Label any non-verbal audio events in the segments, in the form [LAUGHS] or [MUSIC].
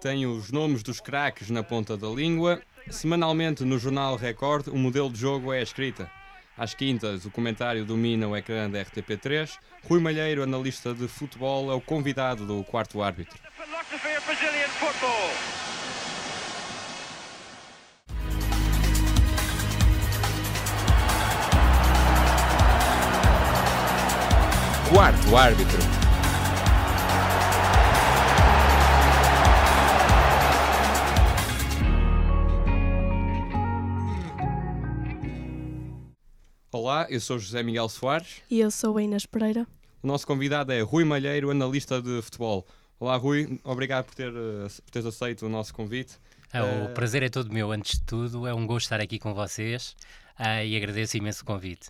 Tem os nomes dos craques na ponta da língua. Semanalmente no jornal Record, o modelo de jogo é a escrita. Às quintas, o comentário domina o ecrã da RTP3. Rui Malheiro, analista de futebol, é o convidado do quarto árbitro. Quarto árbitro. Olá, eu sou José Miguel Soares. E eu sou a Inês Pereira. O nosso convidado é Rui Malheiro, analista de futebol. Olá, Rui, obrigado por, ter, eh, por teres aceito o nosso convite. É, o uh... prazer é todo meu, antes de tudo. É um gosto estar aqui com vocês uh, e agradeço imenso o convite.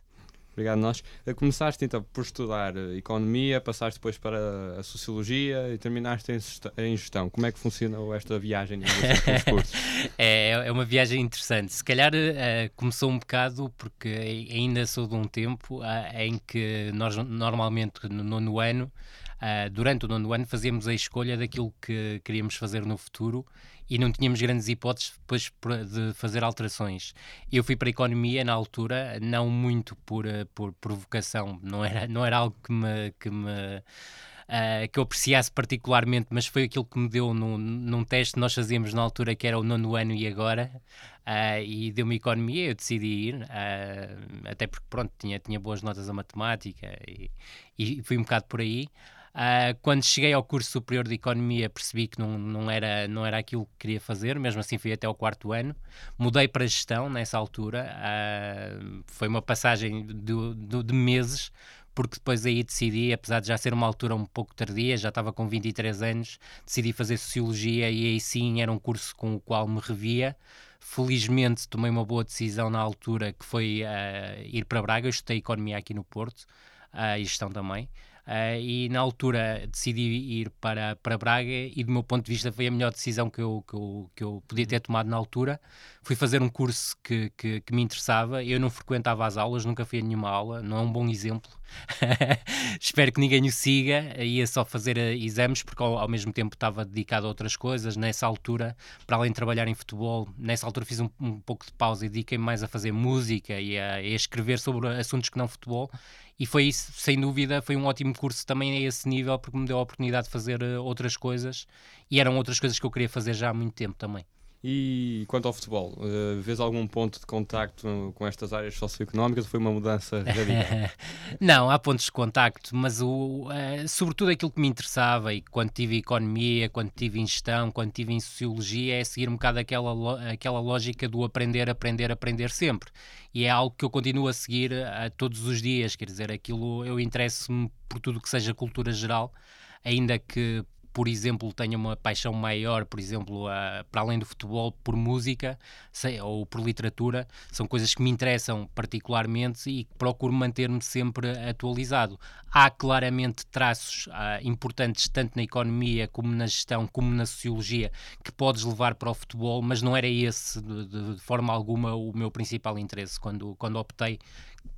Obrigado, nós. Eh, começaste então por estudar economia, passaste depois para a sociologia e terminaste em gestão. Como é que funcionou esta viagem [LAUGHS] é, é uma viagem interessante. Se calhar uh, começou um bocado porque ainda sou de um tempo uh, em que nós normalmente no nono ano, uh, durante o nono ano, fazíamos a escolha daquilo que queríamos fazer no futuro e não tínhamos grandes hipóteses depois de fazer alterações. Eu fui para a economia na altura, não muito por, eh, por provocação, não era, não era algo que me. Que me Uh, que eu apreciasse particularmente, mas foi aquilo que me deu num, num teste que nós fazíamos na altura, que era o nono ano e agora, uh, e deu-me economia, eu decidi ir, uh, até porque, pronto, tinha, tinha boas notas a matemática, e, e fui um bocado por aí. Uh, quando cheguei ao curso superior de Economia percebi que não, não, era, não era aquilo que queria fazer, mesmo assim fui até ao quarto ano. Mudei para gestão nessa altura, uh, foi uma passagem de, meses, porque depois aí decidi, apesar de já ser uma altura um pouco tardia, já estava com 23 anos, decidi fazer Sociologia e aí sim era um curso com o qual me revia. Felizmente tomei uma boa decisão na altura, que foi uh, ir para Braga, eu estudei Economia aqui no Porto, e gestão também. Uh, e na altura decidi ir para, para Braga e do meu ponto de vista foi a melhor decisão que eu, que eu, que eu podia ter tomado na altura. Fui fazer um curso que, que, que me interessava, eu não frequentava as aulas, nunca fui a nenhuma aula, não é um bom exemplo. [LAUGHS] Espero que ninguém o siga, ia só fazer eh, exames porque ao, ao, mesmo tempo estava dedicado a outras coisas. Nessa altura, para além de trabalhar em futebol, nessa altura fiz um, um pouco de pausa e dediquei-me mais a fazer música e a, a escrever sobre assuntos que não futebol e foi isso, sem dúvida, foi um ótimo curso também a esse nível, porque me deu a oportunidade de fazer uh, outras coisas e eram outras coisas que eu queria fazer já há muito tempo também. E quanto ao futebol, uh, vês algum ponto de contacto com estas áreas socioeconómicas ou foi uma mudança radical? [LAUGHS] Não, há pontos de contacto, mas o, uh, sobretudo aquilo que me interessava e quando tive economia, quando tive em gestão, quando tive em sociologia, é seguir um bocado aquela, aquela lógica do aprender, aprender, aprender sempre. E é algo que eu continuo a seguir a, todos os dias, quer dizer, aquilo eu interesso-me por tudo que seja cultura geral, ainda que por exemplo, tenha uma paixão maior, por exemplo, para além do futebol, por música sei, ou por literatura, são coisas que me interessam particularmente e procuro manter-me sempre atualizado. Há claramente traços uh, importantes, tanto na economia como na gestão, como na sociologia, que podes levar para o futebol, mas não era esse, de, de forma alguma, o meu principal interesse quando, quando optei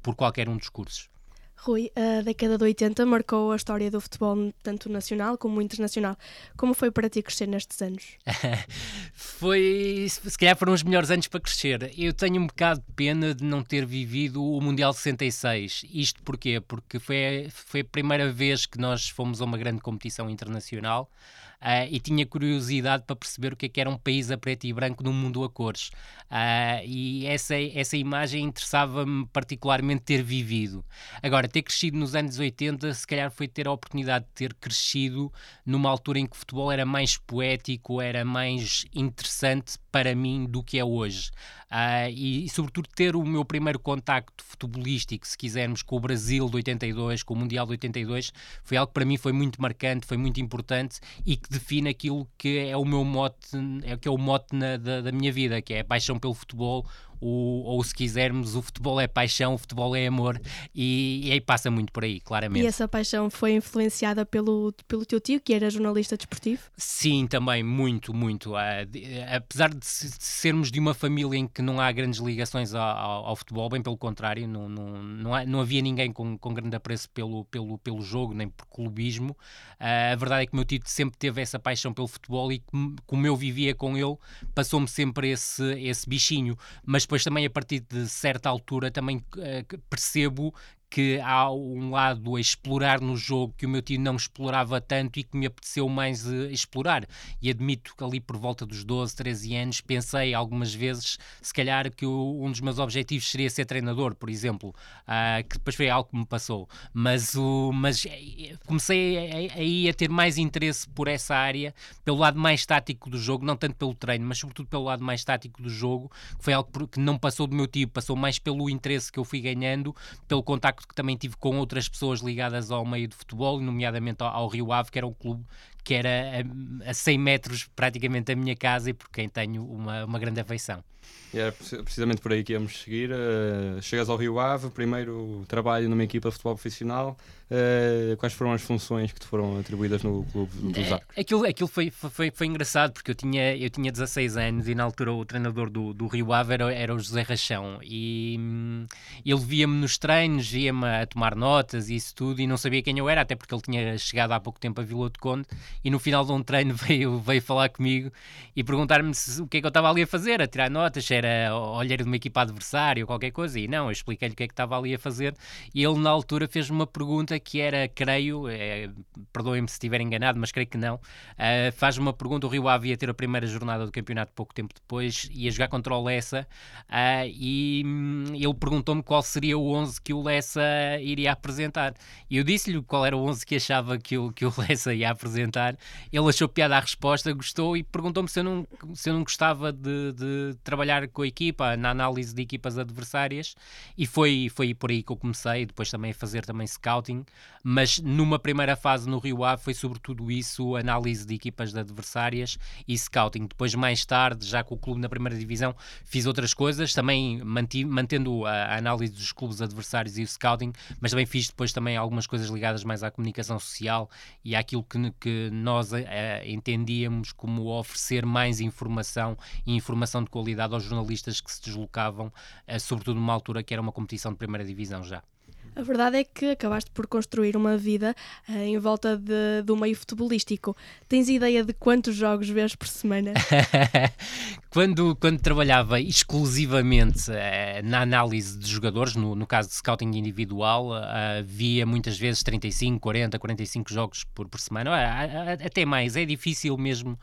por qualquer um dos cursos. Rui, a década de 80 marcou a história do futebol tanto nacional como internacional. Como foi para ti crescer nestes anos? [LAUGHS] foi, se calhar foram os melhores anos para crescer. Eu tenho um bocado de pena de não ter vivido o Mundial 66. Isto porquê? Porque foi, foi a primeira vez que nós fomos a uma grande competição internacional uh, e tinha curiosidade para perceber o que, é que era um país a preto e branco num mundo a cores. Uh, e essa, essa imagem interessava-me particularmente ter vivido. Agora, ter crescido nos anos 80, se calhar foi ter a oportunidade de ter crescido numa altura em que o futebol era mais poético, era mais interessante para mim do que é hoje. Uh, e, e, sobretudo, ter o meu primeiro contacto futebolístico, se quisermos, com o Brasil de 82, com o Mundial de 82, foi algo que para mim foi muito marcante, foi muito importante e que define aquilo que é o meu mote, é, que é o mote na, da, da, minha vida, que é a paixão pelo futebol, o, ou se quisermos, o futebol é paixão, o futebol é amor, e, e aí passa muito por aí, claramente. E essa paixão foi influenciada pelo, pelo teu tio, que era jornalista desportivo? Sim, também, muito, muito. De, apesar de sermos de uma família em que não há grandes ligações ao, ao, ao futebol, bem pelo contrário, não, não, não, há, não havia ninguém com, com grande apreço pelo, pelo, pelo jogo, nem por clubismo. Uh, a verdade é que o meu tio sempre teve essa paixão pelo futebol e como eu vivia com ele, passou-me sempre esse, esse bichinho. Mas depois também a partir de certa altura também uh, percebo que há um lado a explorar no jogo que o meu tio não explorava tanto e que me apeteceu mais uh, explorar. E admito que ali por volta dos 12, 13 anos pensei algumas vezes, se calhar, que um dos meus objetivos seria ser treinador, por exemplo, uh, que depois foi algo que me passou. Mas, o, mas eh, comecei aí a, a, ter mais interesse por essa área, pelo lado mais tático do jogo, não tanto pelo treino, mas sobretudo pelo lado mais tático do jogo, que foi algo que não passou do meu tio, passou mais pelo interesse que eu fui ganhando, pelo contacto contacto que também tive com outras pessoas ligadas ao meio de futebol, nomeadamente ao, ao Rio Ave, que era um clube que era a, a 100 metros praticamente da minha casa e por quem tenho uma, uma grande afeição. E era precisamente por aí que íamos seguir. Uh, chegas ao Rio Ave, primeiro trabalho numa equipa de futebol profissional. Uh, quais foram as funções que te foram atribuídas no clube dos Arcos? É, aquilo, aquilo foi, foi, foi engraçado porque eu tinha, eu tinha 16 anos e na altura o treinador do, do Rio Ave era, era o José Rachão e hum, ele via-me nos treinos, via-me a tomar notas e isso tudo e não sabia quem eu era, até porque ele tinha chegado há pouco tempo a Vila de Conde e no final de um treino [LAUGHS] veio, veio falar comigo e perguntar-me o que é que eu estava ali a fazer, a tirar notas, era olheiro de uma equipa adversária ou qualquer coisa. E não, eu expliquei-lhe o que é que estava ali a fazer e ele na altura fez-me uma pergunta que era, creio, é, perdoem-me se estiver enganado, mas creio que não, uh, faz-me uma pergunta, o Rio Ave ia ter a primeira jornada do campeonato pouco tempo depois, ia jogar contra o Lessa uh, e hum, ele perguntou-me qual seria o 11 que o Lessa iria apresentar. E eu disse-lhe qual era o 11 que achava que o, que o [LAUGHS] Lessa ia apresentar. Ele achou piada a resposta, gostou e perguntou-me se eu não, se eu não gostava de, de trabalhar com a equipa, na análise de equipas adversárias e foi, foi por aí que eu comecei, depois também a fazer também scouting, mas numa primeira fase no Rio Ave foi sobretudo isso, análise de equipas adversárias e scouting. Depois mais tarde, já com o clube na primeira divisão, fiz outras coisas, também manti, mantendo a, a análise dos clubes adversários e o scouting, mas também fiz depois também algumas coisas ligadas mais à comunicação social e àquilo que, que nós eh, entendíamos como oferecer mais informação e informação de qualidade aos jornalistas que se deslocavam, uh, sobretudo numa altura que era uma competição de primeira divisão já. A verdade é que acabaste por construir uma vida uh, em volta de, do meio futebolístico. Tens ideia de quantos jogos vês por semana? [LAUGHS] quando, quando trabalhava exclusivamente uh, na análise de jogadores, no, no caso de scouting individual, uh, via muitas vezes 35, 40, 45 jogos por, por semana, até mais. É difícil mesmo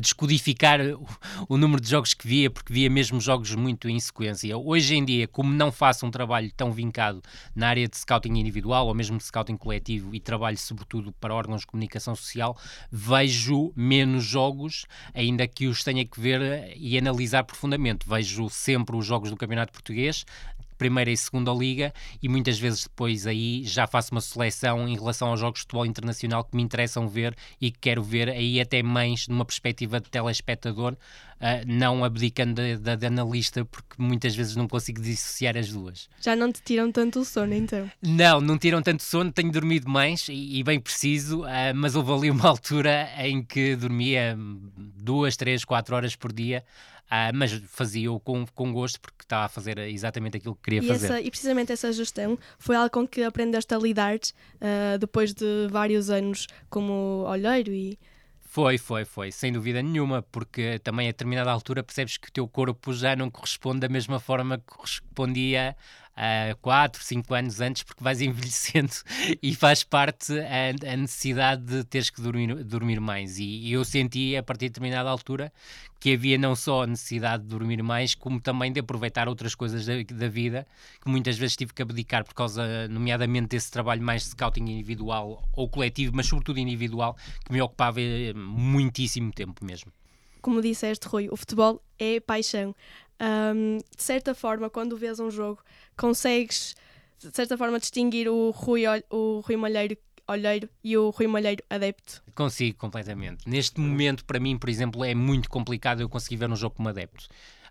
descodificar o, o número de jogos que via, porque via mesmo jogos muito em sequência. Hoje em dia, como não faço um trabalho tão vincado na área de scouting individual ou mesmo de scouting coletivo e trabalho sobretudo para órgãos de comunicação social, vejo menos jogos, ainda que os tenha que ver e analisar profundamente. Vejo sempre os jogos do Campeonato Português, primeira e segunda liga e muitas vezes depois aí já faço uma seleção em relação aos jogos de futebol internacional que me interessam ver e que quero ver aí até mais numa perspectiva de telespectador, uh, não abdicando da analista porque muitas vezes não consigo dissociar as duas. Já não te tiram tanto o sono então? Não, não tiram tanto sono, tenho dormido mais e, e bem preciso, uh, mas houve ali uma altura em que dormia duas, três, quatro horas por dia Uh, mas fazia-o com, com gosto porque estava a fazer exatamente aquilo que queria e fazer. Essa, e precisamente essa gestão foi algo com que aprendeste a lidar uh, depois de vários anos como olheiro e foi, foi, foi, sem dúvida nenhuma, porque também a determinada altura percebes que o teu corpo já não corresponde da mesma forma que correspondia uh, 4, 5 anos antes, porque vais [LAUGHS] envelhecendo e faz parte a, a necessidade de teres que dormir, dormir mais. E, e, eu senti a partir de determinada altura que havia não só a necessidade de dormir mais, como também de aproveitar outras coisas da, da vida, que muitas vezes tive que abdicar por causa, nomeadamente, desse trabalho mais de scouting individual ou coletivo, mas sobretudo individual, que me ocupava eh, muitíssimo tempo mesmo. Como disseste, Rui, o futebol é paixão. Um, de certa forma, quando vês um jogo, consegues, de certa forma, distinguir o Rui, o Rui Malheiro olheiro e o Rui Malheiro adepto? Consigo completamente. Neste momento, para mim, por exemplo, é muito complicado eu conseguir ver um jogo como adepto.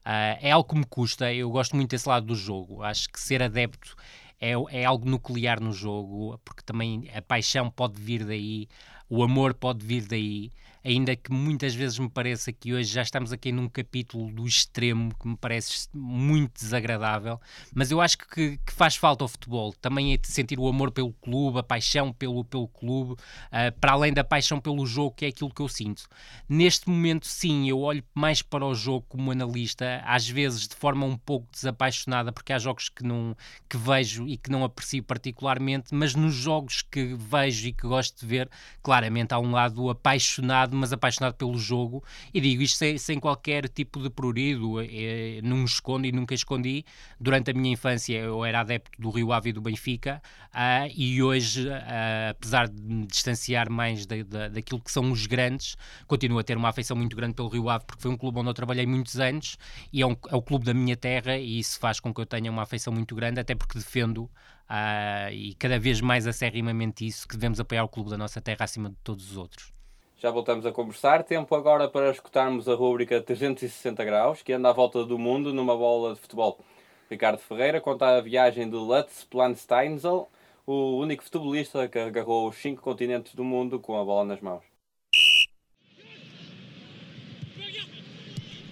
Uh, é algo que me custa, eu gosto muito desse lado do jogo. Acho que ser adepto é, é algo nuclear no jogo, porque também a paixão pode vir daí, o amor pode vir daí ainda que muitas vezes me pareça que hoje já estamos aqui num capítulo do extremo que me parece muito desagradável, mas eu acho que, que faz falta ao futebol também é sentir o amor pelo clube, a paixão pelo, pelo clube, uh, para além da paixão pelo jogo, que é aquilo que eu sinto. Neste momento, sim, eu olho mais para o jogo como analista, às vezes de forma um pouco desapaixonada, porque há jogos que, não, que vejo e que não aprecio particularmente, mas nos jogos que vejo e que gosto de ver, claramente há um lado apaixonado apaixonado, mas apaixonado pelo jogo, e digo isto sem, sem qualquer tipo de prurido, é, não me escondo e nunca escondi. Durante a minha infância eu era adepto do Rio Ave e do Benfica, uh, e hoje, uh, apesar de me distanciar mais da, da, daquilo que são os grandes, continuo a ter uma afeição muito grande pelo Rio Ave, porque foi um clube onde eu trabalhei muitos anos, e é, um, é o clube da minha terra, e isso faz com que eu tenha uma afeição muito grande, até porque defendo Uh, e cada vez mais acerrimamente isso, que devemos apoiar o clube da nossa terra acima de todos os outros. Já voltamos a conversar. Tempo agora para escutarmos a rúbrica 360 graus, que anda à volta do mundo numa bola de futebol. Ricardo Ferreira conta a viagem de Lutz Plansteinsel, o único futebolista que agarrou os cinco continentes do mundo com a bola nas mãos.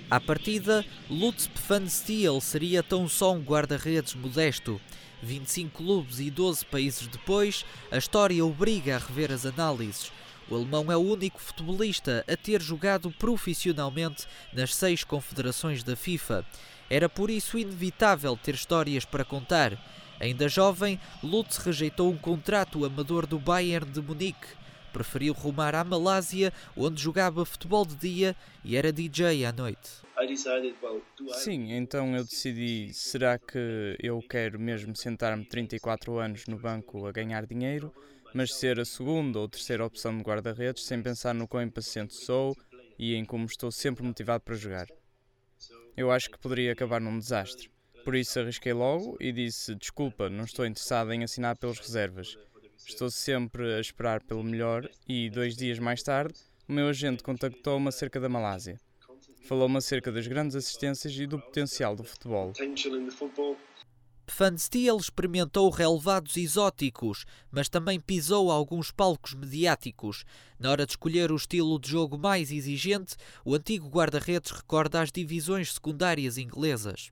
À partida, Lutz Pfannstiel seria tão só um guarda-redes modesto. 25 clubes e 12 países depois, a história obriga a rever as análises. O alemão é o único futebolista a ter jogado profissionalmente nas seis confederações da FIFA. Era por isso inevitável ter histórias para contar. Ainda jovem, Lutz rejeitou um contrato amador do Bayern de Munique. Preferiu rumar à Malásia, onde jogava futebol de dia e era DJ à noite. Sim, então eu decidi: será que eu quero mesmo sentar-me 34 anos no banco a ganhar dinheiro? Mas ser a segunda ou terceira opção de guarda-redes sem pensar no quão impaciente sou e em como estou sempre motivado para jogar. Eu acho que poderia acabar num desastre. Por isso arrisquei logo e disse: Desculpa, não estou interessado em assinar pelas reservas. Estou sempre a esperar pelo melhor e, dois dias mais tarde, o meu agente contactou-me acerca da Malásia. Falou-me acerca das grandes assistências e do potencial do futebol. Van Steel experimentou relevados exóticos, mas também pisou alguns palcos mediáticos. Na hora de escolher o estilo de jogo mais exigente, o antigo guarda-redes recorda as divisões secundárias inglesas.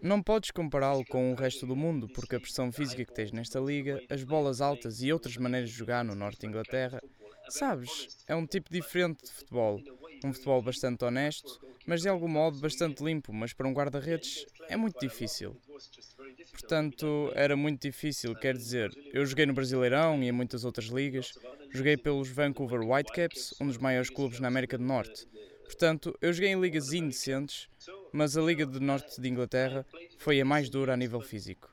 Não podes compará-lo com o resto do mundo, porque a pressão física que tens nesta liga, as bolas altas e outras maneiras de jogar no norte de Inglaterra, sabes, é um tipo diferente de futebol. Um futebol bastante honesto, mas de algum modo bastante limpo, mas para um guarda-redes é muito difícil. Portanto, era muito difícil, quer dizer, eu joguei no Brasileirão e em muitas outras ligas, joguei pelos Vancouver Whitecaps, um dos maiores clubes na América do Norte. Portanto, eu joguei em ligas indecentes, mas a Liga do Norte de Inglaterra foi a mais dura a nível físico.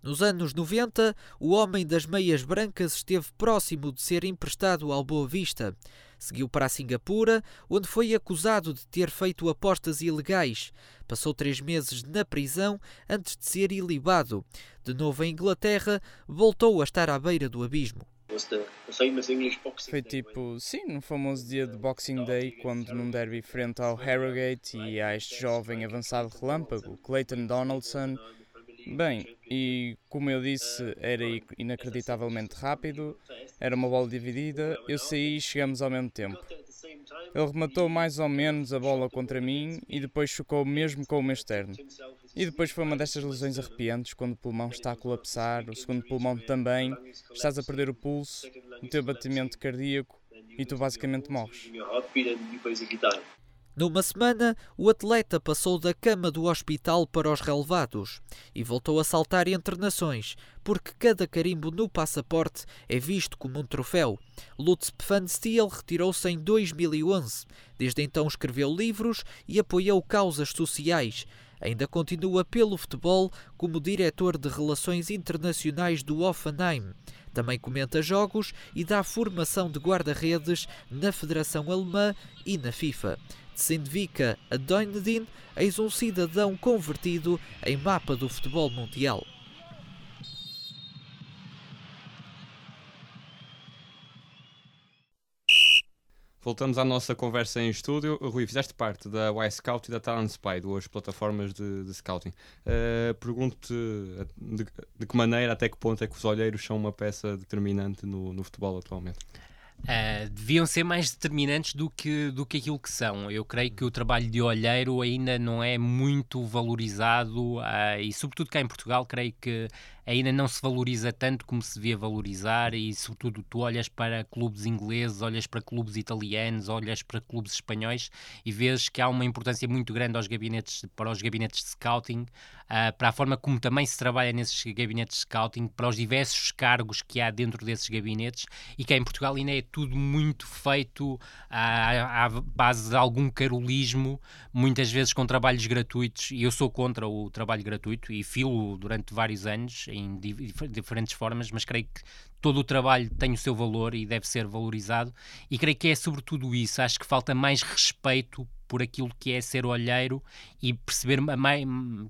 Nos anos 90, o homem das meias brancas esteve próximo de ser emprestado ao Boa Vista. Seguiu para a Singapura, onde foi acusado de ter feito apostas ilegais. Passou três meses na prisão antes de ser ilibado. De novo em Inglaterra, voltou a estar à beira do abismo. Foi tipo, sim, no famoso dia de Boxing Day, quando num derby frente ao Harrogate e a este jovem avançado relâmpago, Clayton Donaldson, Bem, e como eu disse, era inacreditavelmente rápido, era uma bola dividida, eu saí e chegamos ao mesmo tempo. Ele rematou mais ou menos a bola contra mim e depois chocou mesmo com o meu externo. E depois foi uma destas lesões arrepiantes, quando o pulmão está a colapsar, o segundo pulmão também, estás a perder o pulso, o teu batimento cardíaco e tu basicamente morres. Numa semana, o atleta passou da cama do hospital para os relevados e voltou a saltar entre nações, porque cada carimbo no passaporte é visto como um troféu. Lutz Pfannstiel retirou-se em 2011. Desde então escreveu livros e apoiou causas sociais. Ainda continua pelo futebol como diretor de relações internacionais do Offenheim. Também comenta jogos e dá formação de guarda-redes na Federação Alemã e na FIFA. Sindvika Adoinedin, eis um cidadão convertido em mapa do futebol mundial. Voltamos à nossa conversa em estúdio. Rui, fizeste parte da Y-Scout e da Talent Spy, duas plataformas de, de scouting. Uh, Pergunto-te de, de, que maneira, até que ponto é que os olheiros são uma peça determinante no, no futebol atualmente? Uh, deviam ser mais determinantes do que, do que aquilo que são. Eu creio que o trabalho de olheiro ainda não é muito valorizado uh, e, sobretudo cá em Portugal, creio que ainda não se valoriza tanto como se devia valorizar e, sobretudo, tu olhas para clubes ingleses, olhas para clubes italianos, olhas para clubes espanhóis e vês que há uma importância muito grande aos gabinetes, para os gabinetes de scouting, uh, para a forma como também se trabalha nesses gabinetes de scouting, para os diversos cargos que há dentro desses gabinetes e que em Portugal ainda é tudo muito feito à, à base de algum carolismo, muitas vezes com trabalhos gratuitos, e eu sou contra o trabalho gratuito e filo durante vários anos em diferentes formas, mas creio que todo o trabalho tem o seu valor e deve ser valorizado. E creio que é sobretudo isso. Acho que falta mais respeito por aquilo que é ser olheiro e perceber mais,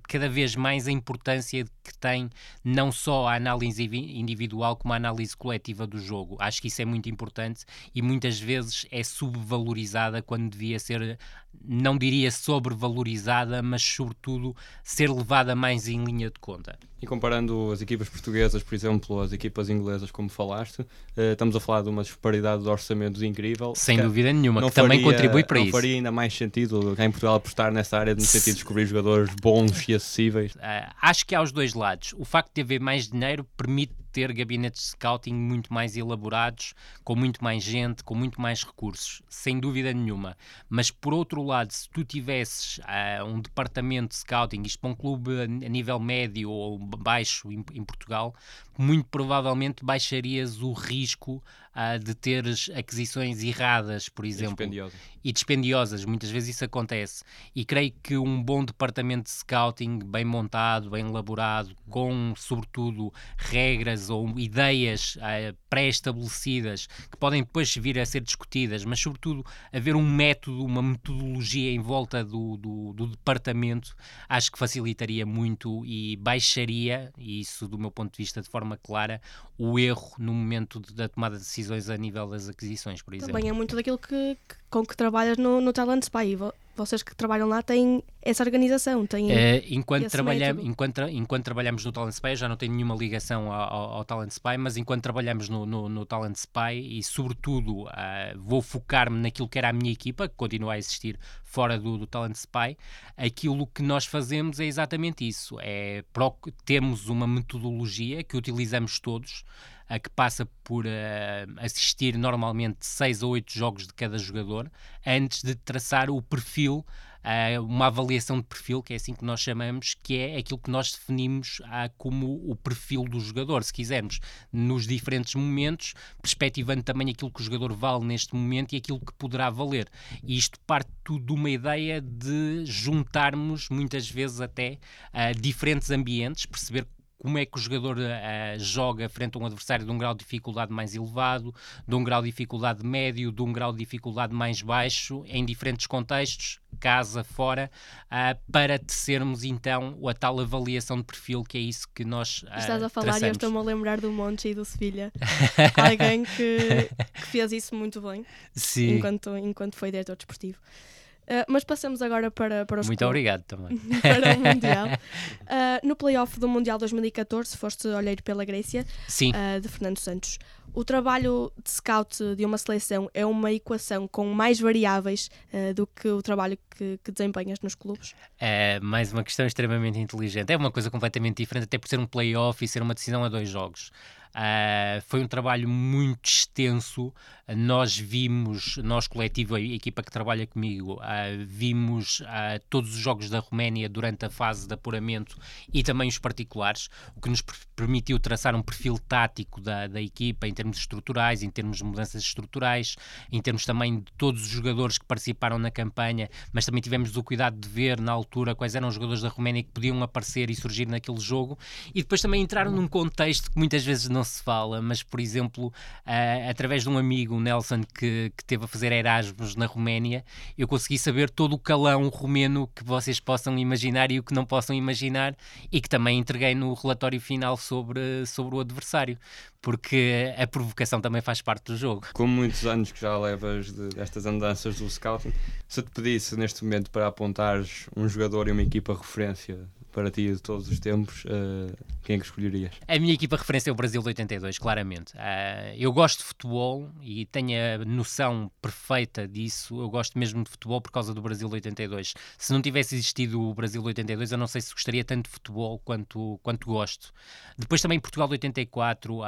cada vez mais a importância que tem não só a análise individual como a análise coletiva do jogo. Acho que isso é muito importante e muitas vezes é subvalorizada quando devia ser, não diria sobrevalorizada, mas sobretudo ser levada mais em linha de conta. E comparando as equipas portuguesas, por exemplo, as equipas inglesas, como falaste, uh, estamos a falar de uma disparidade de orçamentos incrível. Sem dúvida nenhuma, que faria, também contribui para não isso. faria ainda mais sentido cá em Portugal apostar nessa área no sentido de descobrir jogadores bons e acessíveis? Uh, acho que há os dois lados. O facto de haver mais dinheiro permite ter gabinetes de scouting muito mais elaborados, com muito mais gente, com muito mais recursos, sem dúvida nenhuma. Mas por outro lado, se tu tivesses uh, um departamento de scouting, isto para um clube a nível médio ou baixo em, em Portugal, muito provavelmente baixarias o risco uh, de teres aquisições erradas, por exemplo. E dispendiosas. E dispendiosas, muitas vezes isso acontece. E creio que um bom departamento de scouting, bem montado, bem elaborado, com, sobretudo, regras ou ideias uh, pré-estabelecidas, que podem depois vir a ser discutidas, mas, sobretudo, haver um método, uma metodologia em volta do, do, do departamento, acho que facilitaria muito e baixaria, e isso, do meu ponto de vista, de forma clara o erro no momento da tomada de decisões a nível das aquisições, por exemplo. Também é muito daquilo que, que com que trabalhas no, no Talent Spy vocês que trabalham lá têm essa organização, têm uh, enquanto, trabalhamos, enquanto, enquanto trabalhamos no Talent Spy, já não tenho nenhuma ligação ao, ao, ao Talent Spy, mas enquanto trabalhamos no, no, no Talent Spy e sobretudo uh, vou focar-me naquilo que era a minha equipa, que continua a existir fora do, do Talent Spy, aquilo que nós fazemos é exatamente isso, é temos uma metodologia que utilizamos todos, a que passa por uh, assistir normalmente seis ou oito jogos de cada jogador antes de traçar o perfil Uh, uma avaliação de perfil, que é assim que nós chamamos, que é aquilo que nós definimos uh, como o perfil do jogador, se quisermos, nos diferentes momentos, perspectivando também aquilo que o jogador vale neste momento e aquilo que poderá valer. E isto parte tudo de uma ideia de juntarmos, muitas vezes até, uh, diferentes ambientes, perceber como é que o jogador uh, joga frente a um adversário de um grau de dificuldade mais elevado, de um grau de dificuldade médio, de um grau de dificuldade mais baixo, em diferentes contextos, casa, fora, uh, para tecermos então a tal avaliação de perfil, que é isso que nós. Uh, Estás a falar traçamos. e eu estou-me a lembrar do Monte e do Sevilha. [LAUGHS] Alguém que, que, fez isso muito bem Sim. Enquanto, enquanto foi diretor desportivo. Uh, mas passamos agora para, para os Muito obrigado também. [LAUGHS] para o Mundial. Uh, [LAUGHS] no playoff do Mundial 2014, foste olheiro pela Grécia, uh, de Fernando Santos. O trabalho de scout de uma seleção é uma equação com mais variáveis do que o trabalho que, que, desempenhas nos clubes? É mais uma questão extremamente inteligente. É uma coisa completamente diferente, até por ser um playoff e ser uma decisão a dois jogos. Uh, foi um trabalho muito extenso. Nós vimos, nós coletivo, a equipa que trabalha comigo, uh, vimos uh, todos os jogos da Roménia durante a fase de apuramento e também os particulares, o que nos permitiu traçar um perfil tático da, da equipa em termos estruturais, em termos de mudanças estruturais, em termos também de todos os jogadores que participaram na campanha, mas também tivemos o cuidado de ver na altura quais eram os jogadores da Roménia que podiam aparecer e surgir naquele jogo e depois também entraram num contexto que muitas vezes não não se fala, mas por exemplo, uh, através de um amigo, Nelson, que, que teve a fazer Erasmus na Roménia, eu consegui saber todo o calão romeno que vocês possam imaginar e o que não possam imaginar, e que também entreguei no relatório final sobre, sobre o adversário porque a provocação também faz parte do jogo. Com muitos anos que já levas de, destas andanças do scouting, se eu te pedisse neste momento para apontares um jogador e uma equipa referência para ti de todos os tempos, uh, quem é que escolherias? A minha equipa referência é o Brasil de 82, claramente. Uh, eu gosto de futebol e tenho a noção perfeita disso. Eu gosto mesmo de futebol por causa do Brasil de 82. Se não tivesse existido o Brasil de 82, eu não sei se gostaria tanto de futebol quanto, quanto gosto. Depois também Portugal de 84, uh,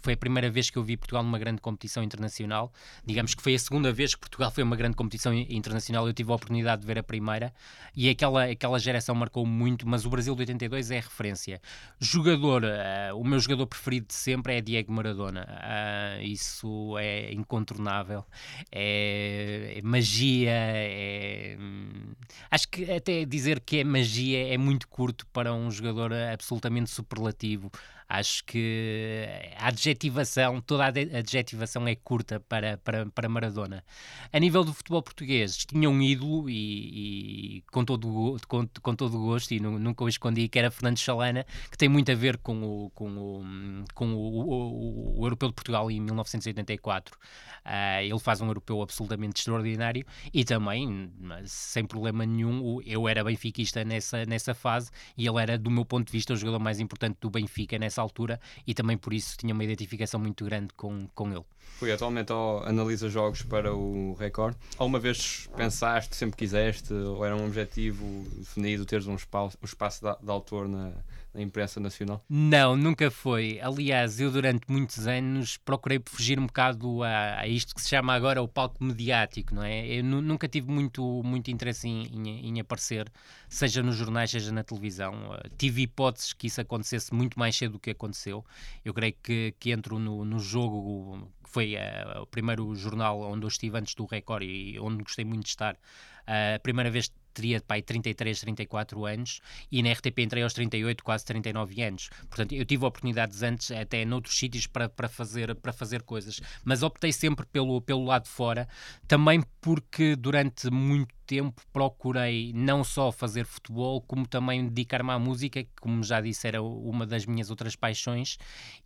foi a primeira vez que eu vi Portugal numa grande competição internacional. Digamos que foi a segunda vez que Portugal foi uma grande competição internacional. Eu tive a oportunidade de ver a primeira e aquela, aquela geração marcou muito, mas o Brasil de 82 é referência. Jogador, uh, o meu jogador preferido de sempre é Diego Maradona. Uh, isso é incontornável. É, é magia. É, hum, acho que até dizer que é magia é muito curto para um jogador absolutamente superlativo. Acho que a adjetivação, toda a adjetivação é curta para, para, para Maradona. A nível do futebol português, tinha um ídolo e, e com, todo, com, com todo o gosto, e nunca o escondi, que era Fernando Chalana, que tem muito a ver com o, com o, com o, o, o Europeu de Portugal em 1984. Uh, ah, ele faz um europeu absolutamente extraordinário e também, sem problema nenhum, eu era benfiquista nessa, nessa fase e ele era, do meu ponto de vista, o jogador mais importante do Benfica nessa altura e também por isso tinha uma identificação muito grande com, com ele. Foi atualmente ao, analisa jogos para o Record. Alguma vez pensaste, sempre quiseste, ou era um objetivo definido teres um espaço, um espaço de, de autor na, na imprensa nacional? Não, nunca foi. Aliás, eu durante muitos anos procurei fugir um bocado a, a isto que se chama agora o palco mediático, não é? Eu nunca tive muito, muito interesse em, em, em, aparecer, seja nos jornais, seja na televisão. Uh, tive hipóteses que isso acontecesse muito mais cedo do que aconteceu. Eu creio que, que entro no, no jogo que foi uh, o primeiro jornal onde eu estive antes do Record e onde gostei muito de estar. Uh, a primeira vez teria pai 33, 34 anos e na RTP entrei aos 38, quase 39 anos. Portanto, eu tive oportunidades antes, até noutros sítios, para, para, fazer, para fazer coisas. Mas optei sempre pelo, pelo lado fora, também porque durante muito tempo procurei não só fazer futebol, como também dedicar-me à música, que, como já disse, era uma das minhas outras paixões,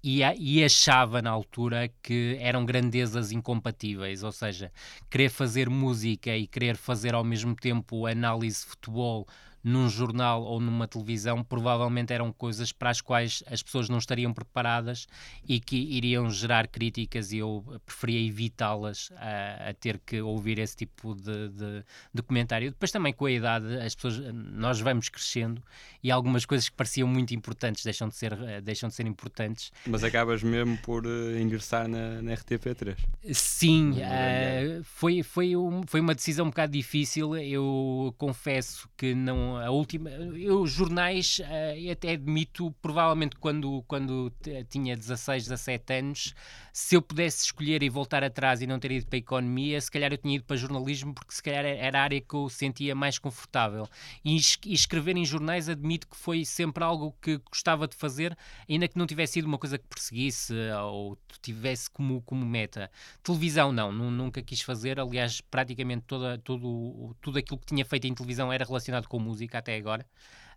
e, e achava na altura que eram grandezas incompatíveis, ou seja, querer fazer música e querer fazer ao mesmo tempo análise de futebol num jornal ou numa televisão provavelmente eram coisas para as quais as pessoas não estariam preparadas e que iriam gerar críticas e eu preferia evitá-las a, a, ter que ouvir esse tipo de, de, de, comentário. Depois também com a idade as pessoas, nós vamos crescendo e algumas coisas que pareciam muito importantes deixam de ser, deixam de ser importantes. Mas acabas mesmo por uh, ingressar na, na RTP3? Sim, uh, foi, foi, um, foi uma decisão um bocado difícil. Eu confesso que a última. Eu, jornais, uh, até admito, provavelmente quando, quando tinha 16, 17 anos, se eu pudesse escolher e voltar atrás e não ter ido para a economia, se calhar eu tinha ido para jornalismo, porque se calhar era a área que eu sentia mais confortável. E, e escrever em jornais, admito que foi sempre algo que gostava de fazer, ainda que não tivesse sido uma coisa que perseguisse ou tivesse como, como meta. Televisão, não, nunca quis fazer. Aliás, praticamente toda, todo, tudo aquilo que tinha feito em televisão era relacionado com música música até agora.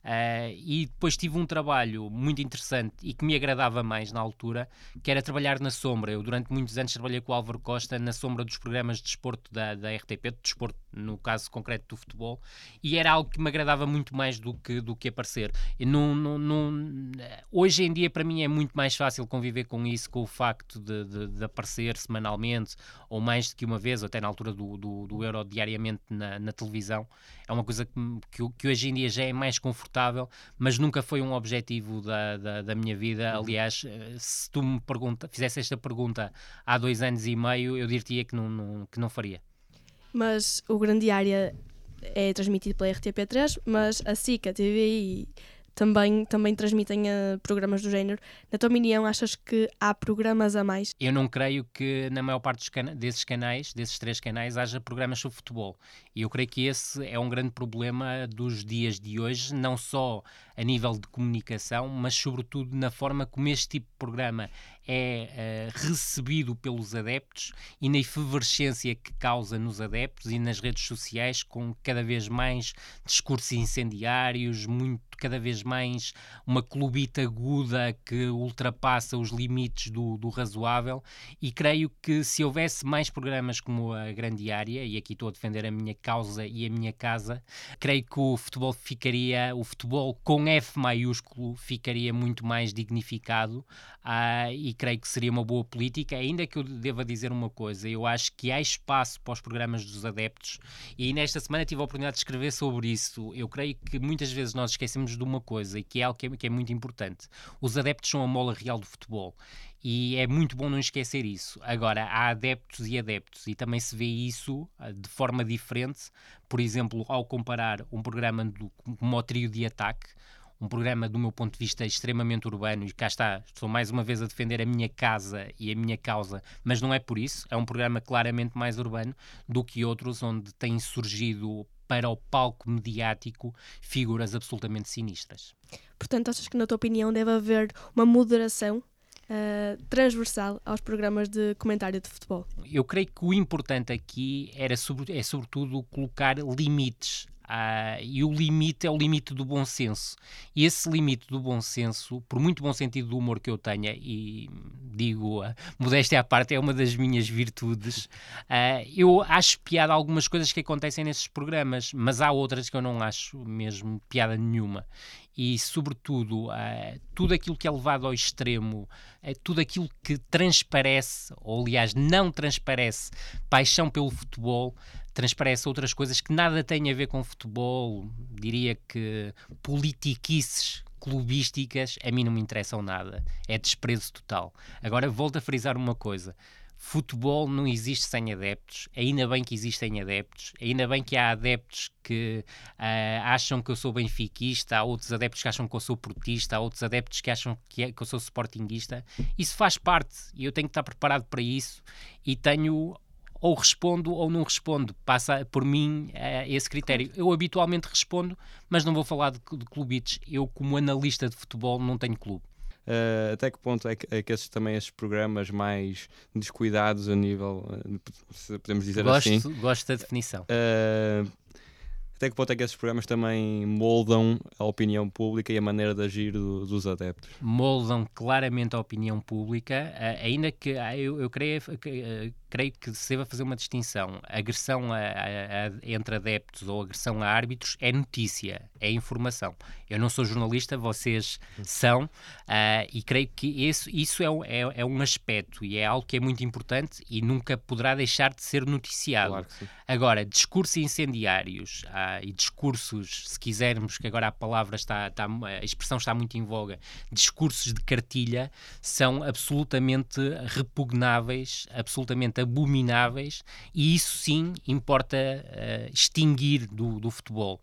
Uh, e depois tive um trabalho muito interessante e que me agradava mais na altura, que era trabalhar na sombra. Eu durante muitos anos trabalhei com o Álvaro Costa na sombra dos programas de desporto da, da RTP, de desporto no caso concreto do futebol, e era algo que me agradava muito mais do que, do que aparecer. Não, não, não, hoje em dia para mim é muito mais fácil conviver com isso, com o facto de, de, de aparecer semanalmente, ou mais do que uma vez, ou até na altura do, do, do Euro diariamente na, na televisão. É uma coisa que, que, que hoje em dia já é mais confortável confortável, mas nunca foi um objetivo da, da, da minha vida. Uhum. Aliás, eh, se tu me pergunta, fizesse esta pergunta há dois anos e meio, eu diria que não, não, que não faria. Mas o Grande Área é transmitido pela RTP3, mas a SICA, TVI também, também transmitem uh, programas do género. Na tua opinião, achas que há programas a mais? Eu não creio que na maior parte cana desses canais, desses três canais, haja programas sobre futebol. E eu creio que esse é um grande problema dos dias de hoje, não só a nível de comunicação, mas sobretudo na forma como este tipo de programa é uh, recebido pelos adeptos e na efervescência que causa nos adeptos e nas redes sociais, com cada vez mais discursos incendiários, muito cada vez mais uma clubita aguda que ultrapassa os limites do, do razoável. E creio que se houvesse mais programas como a Grande Área, e aqui estou a defender a minha causa e a minha casa, creio que o futebol ficaria, o futebol com F maiúsculo, ficaria muito mais dignificado uh, e creio que seria uma boa política. Ainda que eu deva dizer uma coisa, eu acho que há espaço para os programas dos adeptos e nesta semana tive a oportunidade de escrever sobre isso. Eu creio que muitas vezes nós esquecemos de uma coisa e que é algo que é, que é muito importante. Os adeptos são a mola real do futebol e é muito bom não esquecer isso. Agora, há adeptos e adeptos, e também se vê isso ah, de forma diferente, por exemplo, ao comparar um programa do, como o trio de ataque, um programa, do meu ponto de vista, extremamente urbano, e cá está, estou mais uma vez a defender a minha casa e a minha causa, mas não é por isso, é um programa claramente mais urbano do que outros onde têm surgido para o palco mediático figuras absolutamente sinistras. Portanto, achas que, na tua opinião, deve haver uma moderação Uh, transversal aos programas de comentário de futebol? Eu creio que o importante aqui era sobre, é sobretudo colocar limites Uh, e o limite é o limite do bom senso. E esse limite do bom senso, por muito bom sentido do humor que eu tenha, e digo, uh, modéstia à parte, é uma das minhas virtudes, uh, eu acho piada algumas coisas que acontecem nesses programas, mas há outras que eu não acho mesmo piada nenhuma. E, sobretudo, uh, tudo aquilo que é levado ao extremo, tudo aquilo que transparece, ou aliás, não transparece paixão pelo futebol, transparece outras coisas que nada têm a ver com futebol, diria que politiquices clubísticas, a mim não me interessam nada. É desprezo total. Agora volto a frisar uma coisa. Futebol não existe sem adeptos, ainda bem que existem adeptos, ainda bem que há adeptos que uh, acham que eu sou benfiquista, há outros adeptos que acham que eu sou portista, há outros adeptos que acham que, é, que eu sou sportinguista. Isso faz parte e eu tenho que estar preparado para isso e tenho ou respondo ou não respondo. Passa por mim uh, esse critério. Eu habitualmente respondo, mas não vou falar de, de clubites. Eu, como analista de futebol, não tenho clube. Uh, até que ponto é que, é que esses, também esses programas mais descuidados a nível, se podemos dizer gosto, assim... Gosto da definição. Uh, até que ponto é que esses programas também moldam a opinião pública e a maneira de agir do, dos adeptos? Moldam claramente a opinião pública, ainda que eu, eu creio que creio que se deva fazer uma distinção. Agressão a, a, a, entre adeptos ou agressão a árbitros é notícia, é informação. Eu não sou jornalista, vocês são, uh, e creio que isso, isso é, é, é, um aspecto e é algo que é muito importante e nunca poderá deixar de ser noticiado. Claro agora, discursos incendiários uh, e discursos, se quisermos, que agora a palavra está, está, a expressão está muito em voga, discursos de cartilha são absolutamente repugnáveis, absolutamente abomináveis, e isso sim importa uh, extinguir do, do futebol.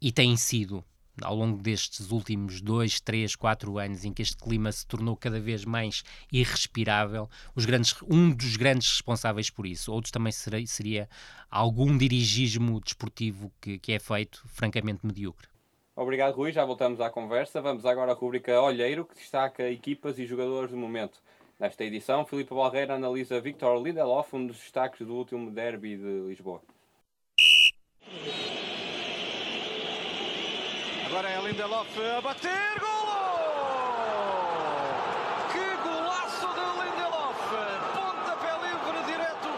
E tem sido ao longo destes últimos dois, três, quatro anos em que este clima se tornou cada vez mais irrespirável, grandes, um dos grandes responsáveis por isso, outros também seria, seria algum dirigismo desportivo que, que é feito francamente medíocre. Obrigado, Rui. Já voltamos à conversa. Vamos agora à rubrica Olheiro, que destaca equipas e jogadores do momento. Nesta edição, Filipe Balreira analisa Victor Lindelof, um dos destaques do último derby de Lisboa. Agora é Lindelof a bater, golo! Que golaço de Lindelof! Pontapé livre direto,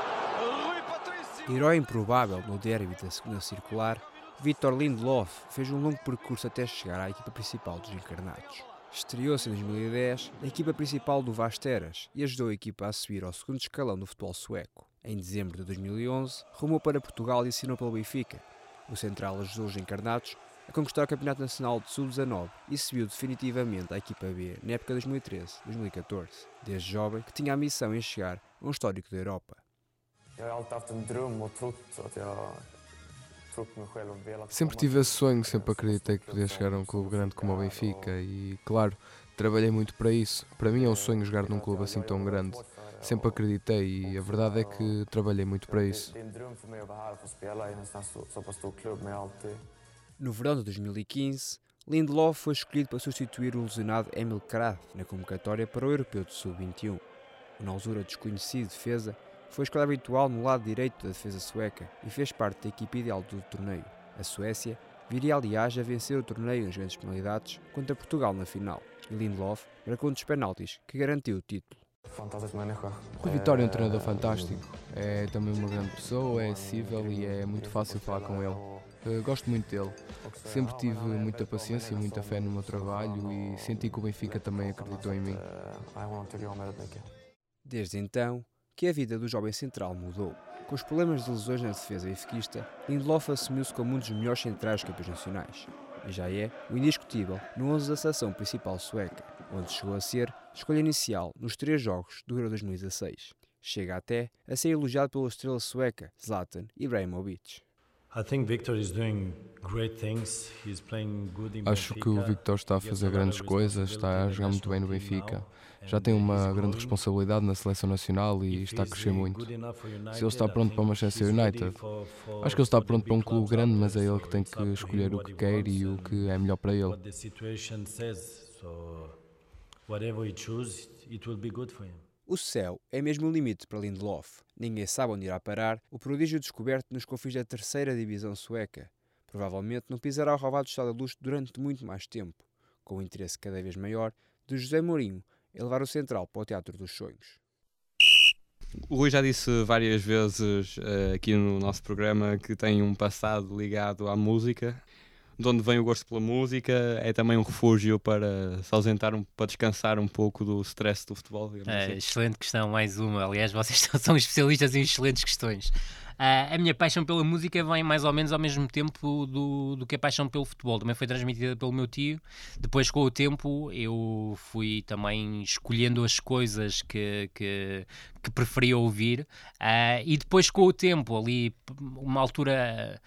Rui Patrício! Herói improvável no derby da segunda circular, Victor Lindelof fez um longo percurso até chegar à equipa principal dos encarnados. Estreou-se em 2010 na equipa principal do Vasteras e ajudou a equipa a subir ao segundo escalão do futebol sueco. Em dezembro de 2011, rumou para Portugal e assinou pelo Benfica. O central ajudou os encarnados a conquistar o Campeonato Nacional de Sub-19 e subiu definitivamente à equipa B na época 2013-2014, desde jovem que tinha a missão em chegar a um histórico da Europa. Jag Sempre tive esse sonho, sempre acreditei que podia chegar a um clube grande como o Benfica e, claro, trabalhei muito para isso. Para mim é um sonho jogar num clube assim tão grande. Sempre acreditei e a verdade é que trabalhei muito para isso. No verão de 2015, Lindelof foi escolhido para substituir o lesionado Emil Krath na convocatória para o Europeu de Sub-21. O na altura desconhecido defesa foi escolha habitual no lado direito da defesa sueca e fez parte da equipe ideal do torneio. A Suécia viria aliás a vencer o torneio nas grandes penalidades contra Portugal na final e Lindelof marcou um dos penaltis que garantiu o título. O Vitória é um treinador fantástico, é também uma grande pessoa, é acessível e é muito fácil falar com ele. Eu gosto muito dele. Sempre tive muita paciência e muita fé no meu trabalho e senti que o Benfica também acreditou em mim. Desde então, que a vida do jovem central mudou. Com os problemas de lesões na defesa efequista, Lindelof assumiu-se como um dos melhores centrais campeões nacionais. E já é o indiscutível no 11 da seleção principal sueca, onde chegou a ser escolha inicial nos três jogos do Euro 2016. Chega até a ser elogiado pela estrela sueca Zlatan Ibrahimovic. Acho que o Victor está a fazer grandes coisas, está a jogar muito bem no Benfica. Já tem uma grande responsabilidade na seleção nacional e está a crescer muito. Se ele está pronto para o Manchester United, acho que ele está pronto para um clube grande, mas é ele que tem que escolher o que quer e o que é melhor para ele. O céu é mesmo o limite para Lindelof. Ninguém sabe onde irá parar o prodígio descoberto nos confins da terceira divisão sueca. Provavelmente não pisará o roubado estado da luz durante muito mais tempo, com o interesse cada vez maior de José Mourinho em levar o Central para o Teatro dos Sonhos. O Rui já disse várias vezes uh, aqui no nosso programa que tem um passado ligado à música de onde vem o gosto pela música, é também um refúgio para se ausentar, um, para descansar um pouco do stress do futebol. É, assim. Excelente questão, mais uma. Aliás, [LAUGHS] vocês são especialistas em excelentes questões. Uh, a minha paixão pela música vem mais ou menos ao mesmo tempo do, do que a paixão pelo futebol. Também foi transmitida pelo meu tio. Depois, com o tempo, eu fui também escolhendo as coisas que, que, que preferia ouvir. Uh, e depois, com o tempo, ali, uma altura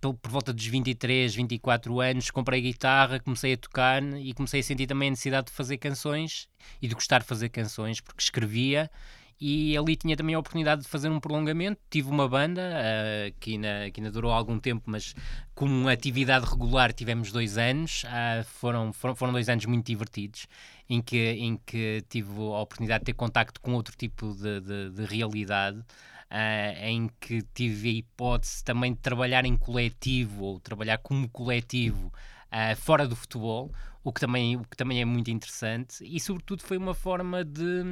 por volta dos 23, 24 anos, comprei guitarra, comecei a tocar e comecei a sentir também a necessidade de fazer canções e de gostar de fazer canções, porque escrevia e ali tinha também a oportunidade de fazer um prolongamento. Tive uma banda uh, que, ainda, que ainda durou algum tempo, mas como atividade regular tivemos dois anos. Uh, foram, foram, foram dois anos muito divertidos, em que, em que tive a oportunidade de ter contacto com outro tipo de, de, de realidade uh, em que tive a hipótese também de trabalhar em coletivo ou trabalhar como coletivo uh, fora do futebol, o que, também, o que também é muito interessante. E, sobretudo, foi uma forma de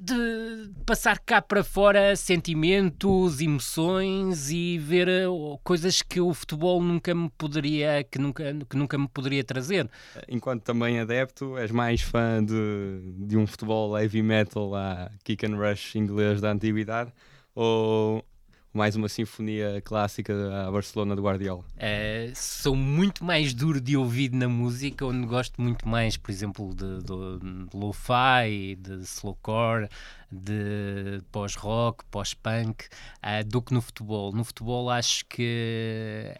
de passar cá para fora sentimentos, emoções e ver eh, coisas que o futebol nunca me poderia que nunca, que nunca me poderia trazer. Enquanto também adepto, és mais fã de, de um futebol heavy metal a kick and rush inglês da antiguidade ou mais uma sinfonia clássica à Barcelona do Guardiola? Uh, sou muito mais duro de ouvido na música, onde gosto muito mais, por exemplo, de, de, de lo-fi, de slowcore, de pós-rock, pós-punk, uh, do que no futebol. No futebol acho que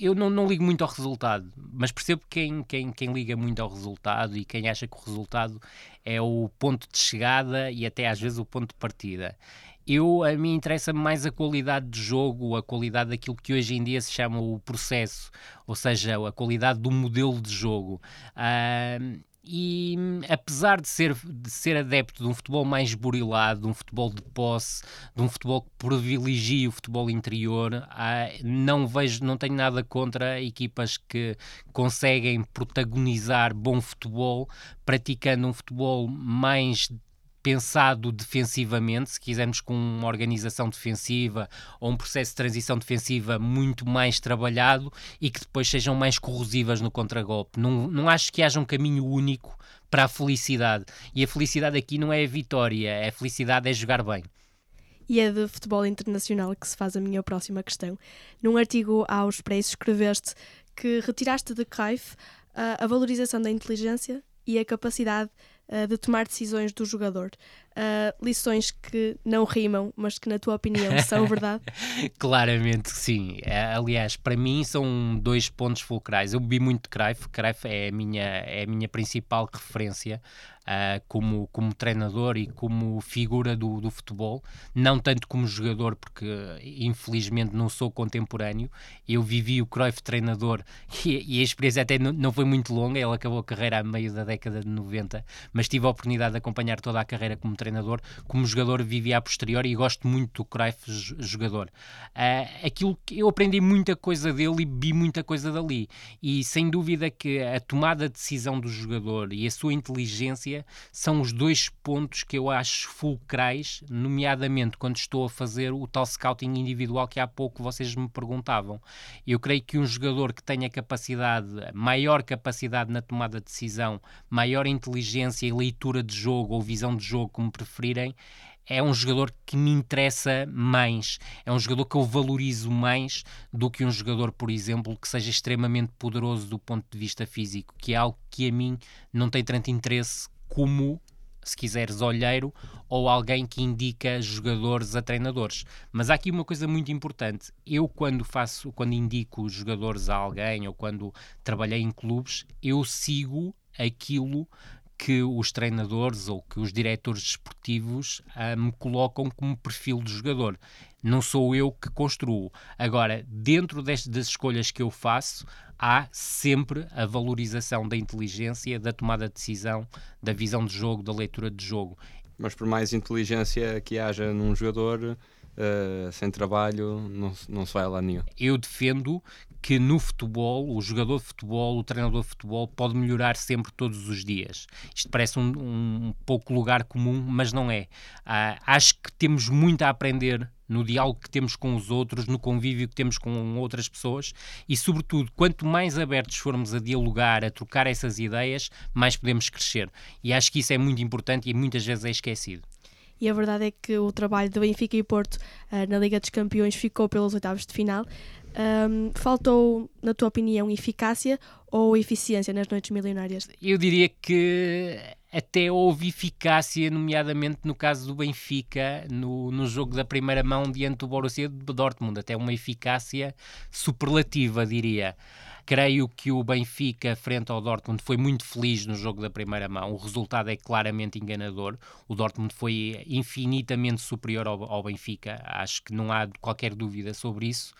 eu não, não, ligo muito ao resultado, mas percebo quem, quem, quem liga muito ao resultado e quem acha que o resultado é o ponto de chegada e até às vezes o ponto de partida eu a mim interessa mais a qualidade de jogo, a qualidade daquilo que hoje em dia se chama o processo, ou seja, a qualidade do modelo de jogo. Uh, e apesar de ser, de ser adepto de um futebol mais burilado, de um futebol de posse, de um futebol que privilegia o futebol interior, não vejo, não tenho nada contra equipas que conseguem protagonizar bom futebol, praticando um futebol mais pensado defensivamente, se quisermos com uma organização defensiva ou um processo de transição defensiva muito mais trabalhado e que depois sejam mais corrosivas no contragolpe. Não, não acho que haja um caminho único para a felicidade. E a felicidade aqui não é a vitória, a felicidade é jogar bem. E é de futebol internacional que se faz a minha próxima questão. Num artigo ao Expresso escreveste que retiraste de Cruyff uh, a valorização da inteligência e a capacidade uh, de tomar decisões do jogador. Uh, lições que não rimam, mas que, na tua opinião, são [LAUGHS] verdade? Claramente sim. Aliás, para mim são dois pontos fulcrais. Eu bebi muito de Cruyff, Cruyff é a minha, é a minha principal referência uh, como, como treinador e como figura do, do futebol, não tanto como jogador, porque infelizmente não sou contemporâneo. Eu vivi o Cruyff treinador [LAUGHS] e, e a experiência até não, não, foi muito longa, ele acabou a carreira a meio da década de 90, mas tive a oportunidade de acompanhar toda a carreira como treinador. Como jogador, vivi a posteriori e gosto muito do Cruyff jogador. Uh, aquilo que eu aprendi muita coisa dele e vi muita coisa dali. E sem dúvida que a tomada de decisão do jogador e a sua inteligência são os dois pontos que eu acho fulcrais, nomeadamente quando estou a fazer o tal scouting individual que há pouco vocês me perguntavam. Eu creio que um jogador que tenha capacidade, maior capacidade na tomada de decisão, maior inteligência e leitura de jogo ou visão de jogo, como preferirem, é um jogador que me interessa mais, é um jogador que eu valorizo mais do que um jogador, por exemplo, que seja extremamente poderoso do ponto de vista físico, que é algo que a mim não tem tanto interesse como se quiseres, olheiro ou alguém que indica jogadores a treinadores. Mas há aqui uma coisa muito importante. Eu, quando faço, quando indico jogadores a alguém ou quando trabalhei em clubes, eu sigo aquilo que os treinadores ou que os diretores desportivos ah, me colocam como perfil de jogador. Não sou eu que construo. Agora, dentro destas das escolhas que eu faço, há sempre a valorização da inteligência, da tomada de decisão, da visão de jogo, da leitura de jogo. Mas por mais inteligência que haja num jogador, uh, sem trabalho, não, não se vai lá nenhum. Eu defendo que no futebol, o jogador de futebol, o treinador de futebol pode melhorar sempre todos os dias. Isto parece um, um pouco lugar comum, mas não é. Uh, acho que temos muito a aprender no diálogo que temos com os outros, no convívio que temos com outras pessoas e, sobretudo, quanto mais abertos formos a dialogar, a trocar essas ideias, mais podemos crescer. E acho que isso é muito importante e muitas vezes é esquecido. E a verdade é que o trabalho de Benfica e Porto uh, na Liga dos Campeões ficou pelos oitavos de final. Um, faltou, na tua opinião, eficácia ou eficiência nas noites milionárias? Eu diria que até houve eficácia, nomeadamente no caso do Benfica, no, no jogo da primeira mão diante do Borussia Dortmund, até uma eficácia superlativa, diria. Creio que o Benfica, frente ao Dortmund, foi muito feliz no jogo da primeira mão. O resultado é claramente enganador. O Dortmund foi infinitamente superior ao, ao Benfica. Acho que não há qualquer dúvida sobre isso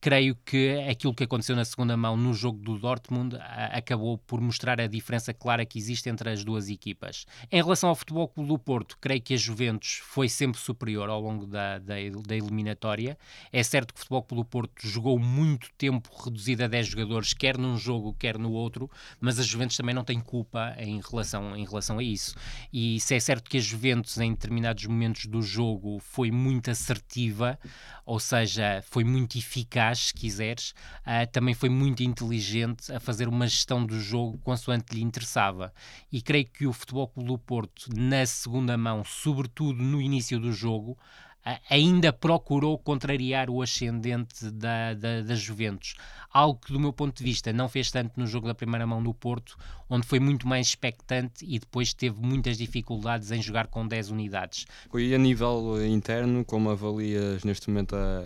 creio que aquilo que aconteceu na segunda mão no jogo do Dortmund acabou por mostrar a diferença clara que existe entre as duas equipas. Em relação ao Futebol Clube do Porto, creio que a Juventus foi sempre superior ao longo da, da, da eliminatória. É certo que o Futebol Clube do Porto jogou muito tempo reduzido a 10 jogadores, quer num jogo, quer no outro, mas a Juventus também não tem culpa em relação, em relação a isso. E se é certo que a Juventus, em determinados momentos do jogo, foi muito assertiva, ou seja, foi muito eficaz, se quiseres, uh, também foi muito inteligente a fazer uma gestão do jogo consoante lhe interessava. E creio que o Futebol Clube do Porto, na segunda mão, sobretudo no início do jogo, ainda procurou contrariar o ascendente da, da, da Juventus. Algo que, do meu ponto de vista, não fez tanto no jogo da primeira mão no Porto, onde foi muito mais expectante e depois teve muitas dificuldades em jogar com 10 unidades. E a nível interno, como avalias neste momento a,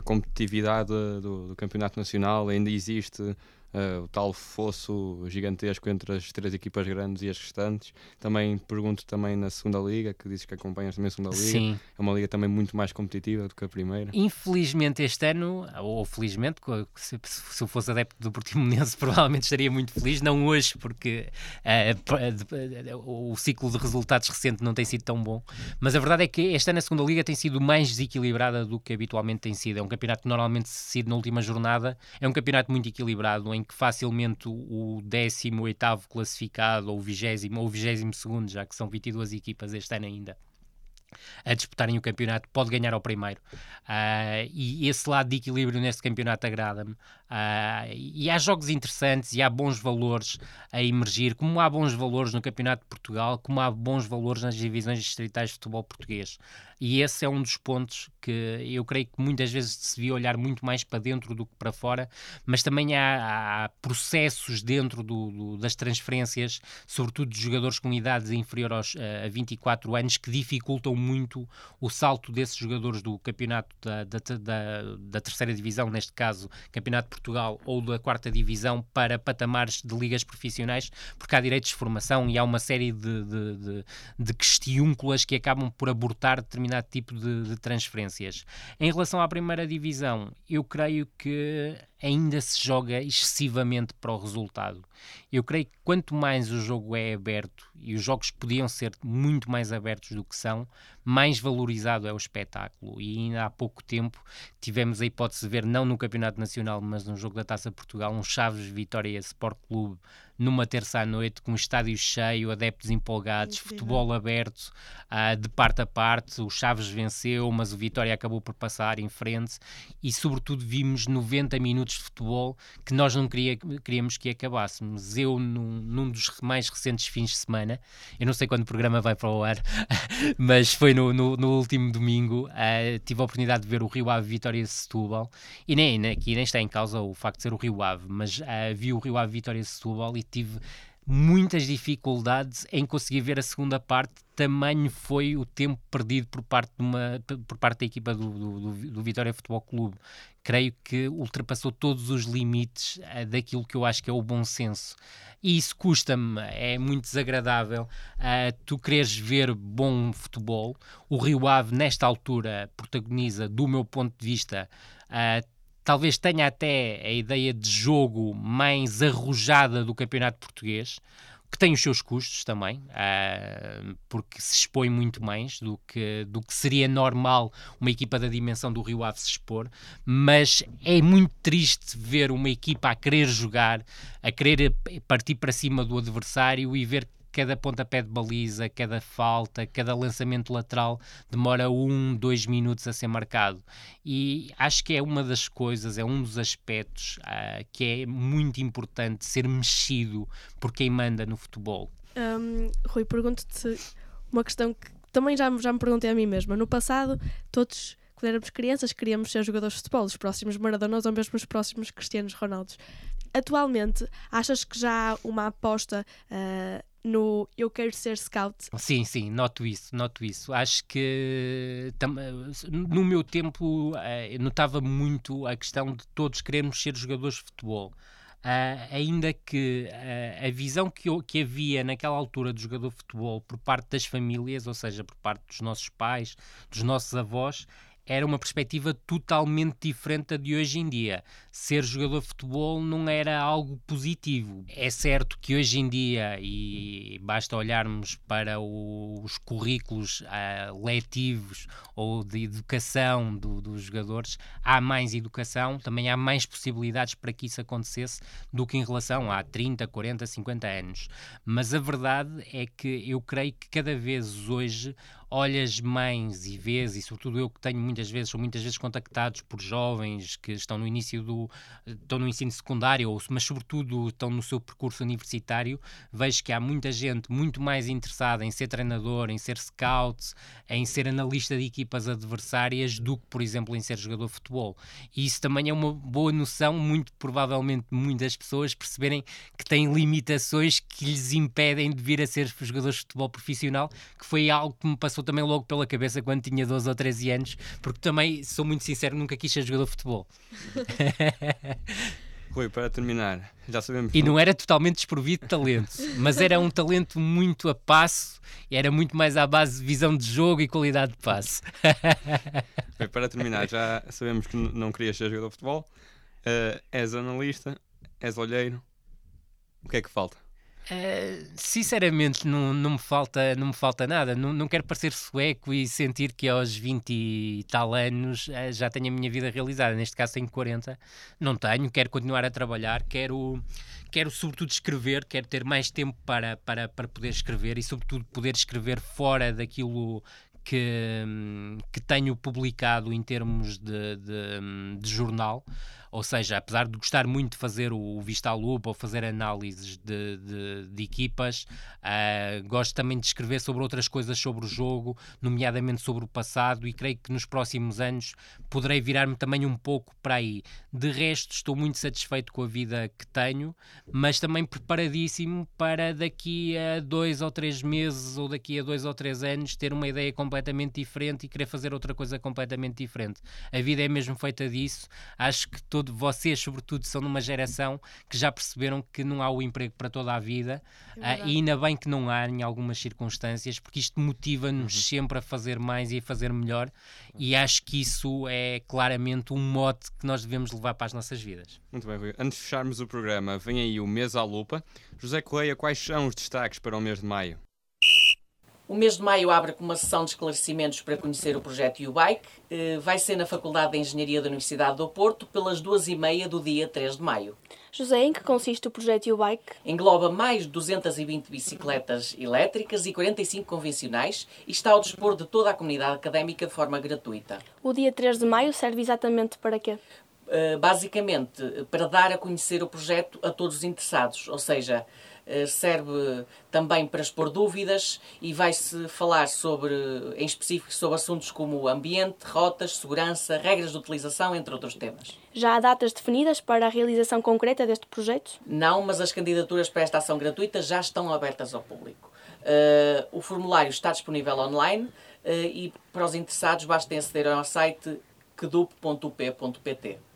a competitividade do, do Campeonato Nacional? Ainda existe uh, o tal fosso gigantesco entre as três equipas grandes e as restantes. Também pergunto também na segunda liga, que dizes que acompanhas também a segunda liga. Sim. É uma liga também muito mais competitiva do que a primeira. Infelizmente este ano, ou felizmente, se, se eu fosse adepto do Portimonense [LAUGHS] provavelmente estaria muito feliz, não hoje porque uh, o ciclo de resultados recente não tem sido tão bom, mas a verdade é que este ano a segunda liga tem sido mais desequilibrada do que habitualmente tem sido. É um campeonato que normalmente sido na última jornada, é um campeonato muito equilibrado, em que facilmente o 18 classificado, ou o 20 ou o 22, já que são 22 equipas este ano ainda, a disputarem o campeonato, pode ganhar ao primeiro. Uh, e esse lado de equilíbrio neste campeonato agrada-me. Uh, e há jogos interessantes e há bons valores a emergir, como há bons valores no Campeonato de Portugal, como há bons valores nas divisões distritais de futebol português. E esse é um dos pontos que eu creio que muitas vezes se devia olhar muito mais para dentro do que para fora, mas também há, há processos dentro do, do, das transferências, sobretudo de jogadores com idades inferior aos, a 24 anos, que dificultam muito o salto desses jogadores do campeonato da, da, da, da terceira divisão, neste caso Campeonato de Portugal, ou da quarta divisão, para patamares de ligas profissionais, porque há direitos de formação e há uma série de, de, de, de questiúnculas que acabam por abortar determinado tipo de, de transferências. Em relação à primeira divisão, eu creio que ainda se joga excessivamente para o resultado. Eu creio que quanto mais o jogo é aberto, e os jogos podiam ser muito mais abertos do que são, mais valorizado é o espetáculo. E ainda há pouco tempo tivemos a hipótese de ver, não no Campeonato Nacional, mas num jogo da Taça Portugal, um Chaves Vitória Sport Clube numa terça à noite, com o estádio cheio, adeptos empolgados, Incrível. futebol aberto, uh, de parte a parte. O Chaves venceu, mas o Vitória acabou por passar em frente e, sobretudo, vimos 90 minutos de futebol que nós não queria, queríamos que acabasse. Eu, num, num, dos mais recentes fins de semana, eu não sei quando o programa vai para o ar, [LAUGHS] mas foi no, no, no último domingo, uh, tive a oportunidade de ver o Rio Ave Vitória de Setúbal, e nem, aqui nem está em causa o facto de ser o Rio Ave, mas uh, vi o Rio Ave Vitória de Setúbal e tive muitas dificuldades em conseguir ver a segunda parte. Tamanho foi o tempo perdido por parte, de uma, por parte da equipa do, do, do Vitória Futebol Clube. Creio que ultrapassou todos os limites uh, daquilo que eu acho que é o bom senso. E isso custa-me, é muito desagradável. Uh, tu queres ver bom futebol. O Rio Ave, nesta altura, protagoniza, do meu ponto de vista, uh, talvez tenha até a ideia de jogo mais arrojada do campeonato português, que tem os seus custos também, uh, porque se expõe muito mais do que, do que seria normal uma equipa da dimensão do Rio Ave se expor, mas é muito triste ver uma equipa a querer jogar, a querer partir para cima do adversário e ver cada pontapé de baliza, cada falta, cada lançamento lateral demora um, dois minutos a ser marcado. E acho que é uma das coisas, é um dos aspectos uh, que é muito importante ser mexido por quem manda no futebol. Um, Rui, pergunto-te uma questão que também já, já me perguntei a mim mesma. No passado, todos quando éramos crianças, queríamos ser jogadores de futebol, os próximos Maradonas ou mesmo os próximos Cristianos Ronaldos. Atualmente, achas que já há uma aposta uh, no Eu Quero Ser Scout. Sim, sim, noto isso, noto isso. Acho que no meu tempo eh, notava muito a questão de todos querermos ser jogadores de futebol. Uh, ainda que uh, a visão que, que havia naquela altura do jogador de futebol por parte das famílias, ou seja, por parte dos nossos pais, dos nossos avós, era uma perspectiva totalmente diferente da de hoje em dia. Ser jogador de futebol não era algo positivo. É certo que hoje em dia, e basta olharmos para os currículos uh, letivos ou de educação do, dos jogadores, há mais educação, também há mais possibilidades para que isso acontecesse do que em relação a 30, 40, 50 anos. Mas a verdade é que eu creio que cada vez hoje olhas mães e vês, e sobretudo eu que tenho muitas vezes, sou muitas vezes contactados por jovens que estão no início do, estão no ensino secundário, mas sobretudo estão no seu percurso universitário, vejo que há muita gente muito mais interessada em ser treinador, em ser scout, em ser analista de equipas adversárias do que, por exemplo, em ser jogador de futebol. E isso também é uma boa noção, muito provavelmente muitas pessoas perceberem que têm limitações que lhes impedem de vir a ser jogadores de futebol profissional, que foi algo que me passou passou também logo pela cabeça quando tinha 12 ou 13 anos, porque também, sou muito sincero, nunca quis ser jogador de futebol. [LAUGHS] Rui, para terminar, já sabemos. E não era totalmente desprovido de talento, mas era um talento muito a passo, era muito mais à base de visão de jogo e qualidade de passe. [LAUGHS] Rui, para terminar, já sabemos que não querias ser jogador de futebol, uh, és analista, és olheiro, o que é que falta? Uh, sinceramente, não, não, me falta, não me falta nada. Não, não quero parecer sueco e sentir que aos 20 e tal anos uh, já tenho a minha vida realizada. Neste caso, tenho 40. Não tenho, quero continuar a trabalhar, quero, quero sobretudo escrever, quero ter mais tempo para, para, para poder escrever e, sobretudo, poder escrever fora daquilo que, que tenho publicado em termos de, de, de jornal Ou seja, apesar de gostar muito de fazer o vista à lupa ou fazer análises de, de, de equipas, uh, gosto também de escrever sobre outras coisas sobre o jogo, nomeadamente sobre o passado, e creio que nos próximos anos poderei virar-me também um pouco para aí. De resto, estou muito satisfeito com a vida que tenho, mas também preparadíssimo para daqui a dois ou três meses ou daqui a dois ou três anos ter uma ideia completamente diferente e querer fazer outra coisa completamente diferente. A vida é mesmo feita disso. Acho que todos vocês, sobretudo, são numa geração que já perceberam que não há o emprego para toda a vida é uh, e ainda bem que não há em algumas circunstâncias, porque isto motiva-nos uhum. sempre a fazer mais e a fazer melhor. E acho que isso é claramente um mote que nós devemos levar para as nossas vidas. Muito bem, Rui. Antes de fecharmos o programa, vem aí o mês à lupa. José Correia, quais são os destaques para o mês de maio? O mês de maio abre com uma sessão de esclarecimentos para conhecer o projeto U-Bike. Eh, vai ser na Faculdade de Engenharia da Universidade do Porto, pelas duas e meia do dia 3 de maio. José, em que consiste o projeto U-Bike? Engloba mais de 220 bicicletas elétricas e 45 convencionais e está ao dispor de toda a comunidade académica de forma gratuita. O dia 3 de maio serve exatamente para quê? Uh, basicamente, para dar a conhecer o projeto a todos os interessados, ou seja, eh, serve também para expor dúvidas e vai-se falar sobre, em específico sobre assuntos como ambiente, rotas, segurança, regras de utilização, entre outros temas. Já há datas definidas para a realização concreta deste projeto? Não, mas as candidaturas para esta ação gratuita já estão abertas ao público. Uh, o formulário está disponível online uh, e para os interessados basta aceder ao site quedup.up.pt.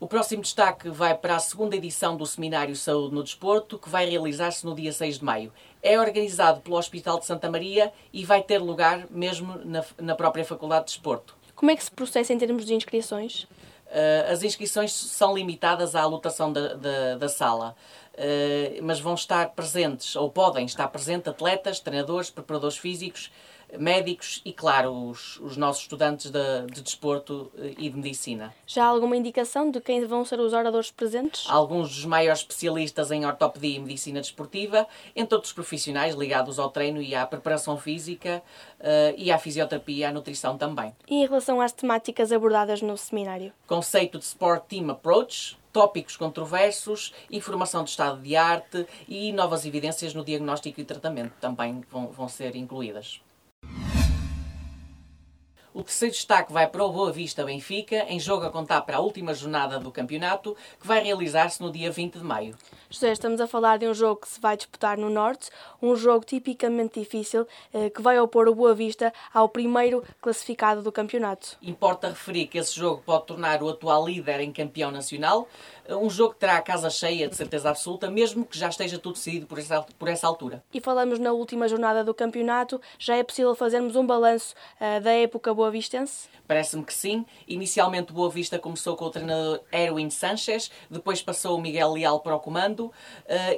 O próximo destaque vai para a segunda edição do Seminário Saúde no Desporto, que vai realizar-se no dia 6 de maio. É organizado pelo Hospital de Santa Maria e vai ter lugar mesmo na, na própria Faculdade de Desporto. Como é que se processa em termos de inscrições? Uh, as inscrições são limitadas à lotação da, da, da sala, uh, mas vão estar presentes, ou podem estar presentes, atletas, treinadores, preparadores físicos, médicos e, claro, os, os nossos estudantes de, de desporto eh, e de medicina. Já há alguma indicação de quem vão ser os oradores presentes? Alguns dos maiores especialistas em ortopedia e medicina desportiva, entre outros profissionais ligados ao treino e à preparação física uh, e à fisioterapia e à nutrição também. E em relação às temáticas abordadas no seminário? Conceito de Sport Team Approach, tópicos controversos, informação do estado de arte e novas evidências no diagnóstico e tratamento também vão, vão ser incluídas. O terceiro destaque vai para o Boa Vista Benfica, em jogo a contar para a última jornada do campeonato, que vai realizar-se no dia 20 de maio. José, estamos a falar de um jogo que se vai disputar no Norte, um jogo tipicamente difícil, eh, que vai opor o Boa Vista ao primeiro classificado do campeonato. Importa referir que esse jogo pode tornar o atual líder em campeão nacional, um jogo que terá a casa cheia, de certeza absoluta, mesmo que já esteja tudo decidido por essa, por essa altura. E falamos na última jornada do campeonato, já é possível fazermos um balanço uh, da época boavistense? Parece-me que sim. Inicialmente o Boa Vista começou com o treinador Erwin Sanchez, depois passou o Miguel Leal para o comando uh,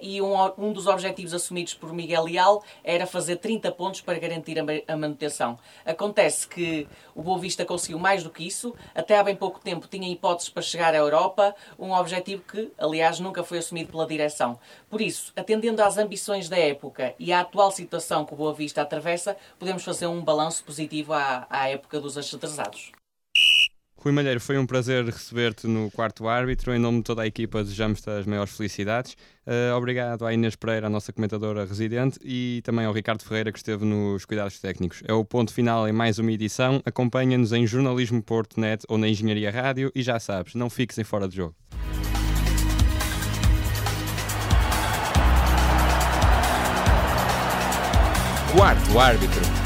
e um, um dos objetivos assumidos por Miguel Leal era fazer 30 pontos para garantir a, a manutenção. Acontece que o Boa Vista conseguiu mais do que isso, até há bem pouco tempo tinha hipóteses para chegar à Europa, um objetivo que, aliás, nunca foi assumido pela direção. Por isso, atendendo às ambições da época e à atual situação que o Boa Vista atravessa, podemos fazer um balanço positivo à, à época dos achatarezados. Rui Malheiro, foi um prazer receber-te no quarto árbitro. Em nome de toda a equipa, desejamos-te as maiores felicidades. Uh, obrigado à Inês Pereira, a nossa comentadora residente, e também ao Ricardo Ferreira, que esteve nos cuidados técnicos. É o ponto final em mais uma edição. Acompanha-nos em jornalismo.net ou na Engenharia Rádio e já sabes, não fiques em fora de jogo. Quarto árbitro.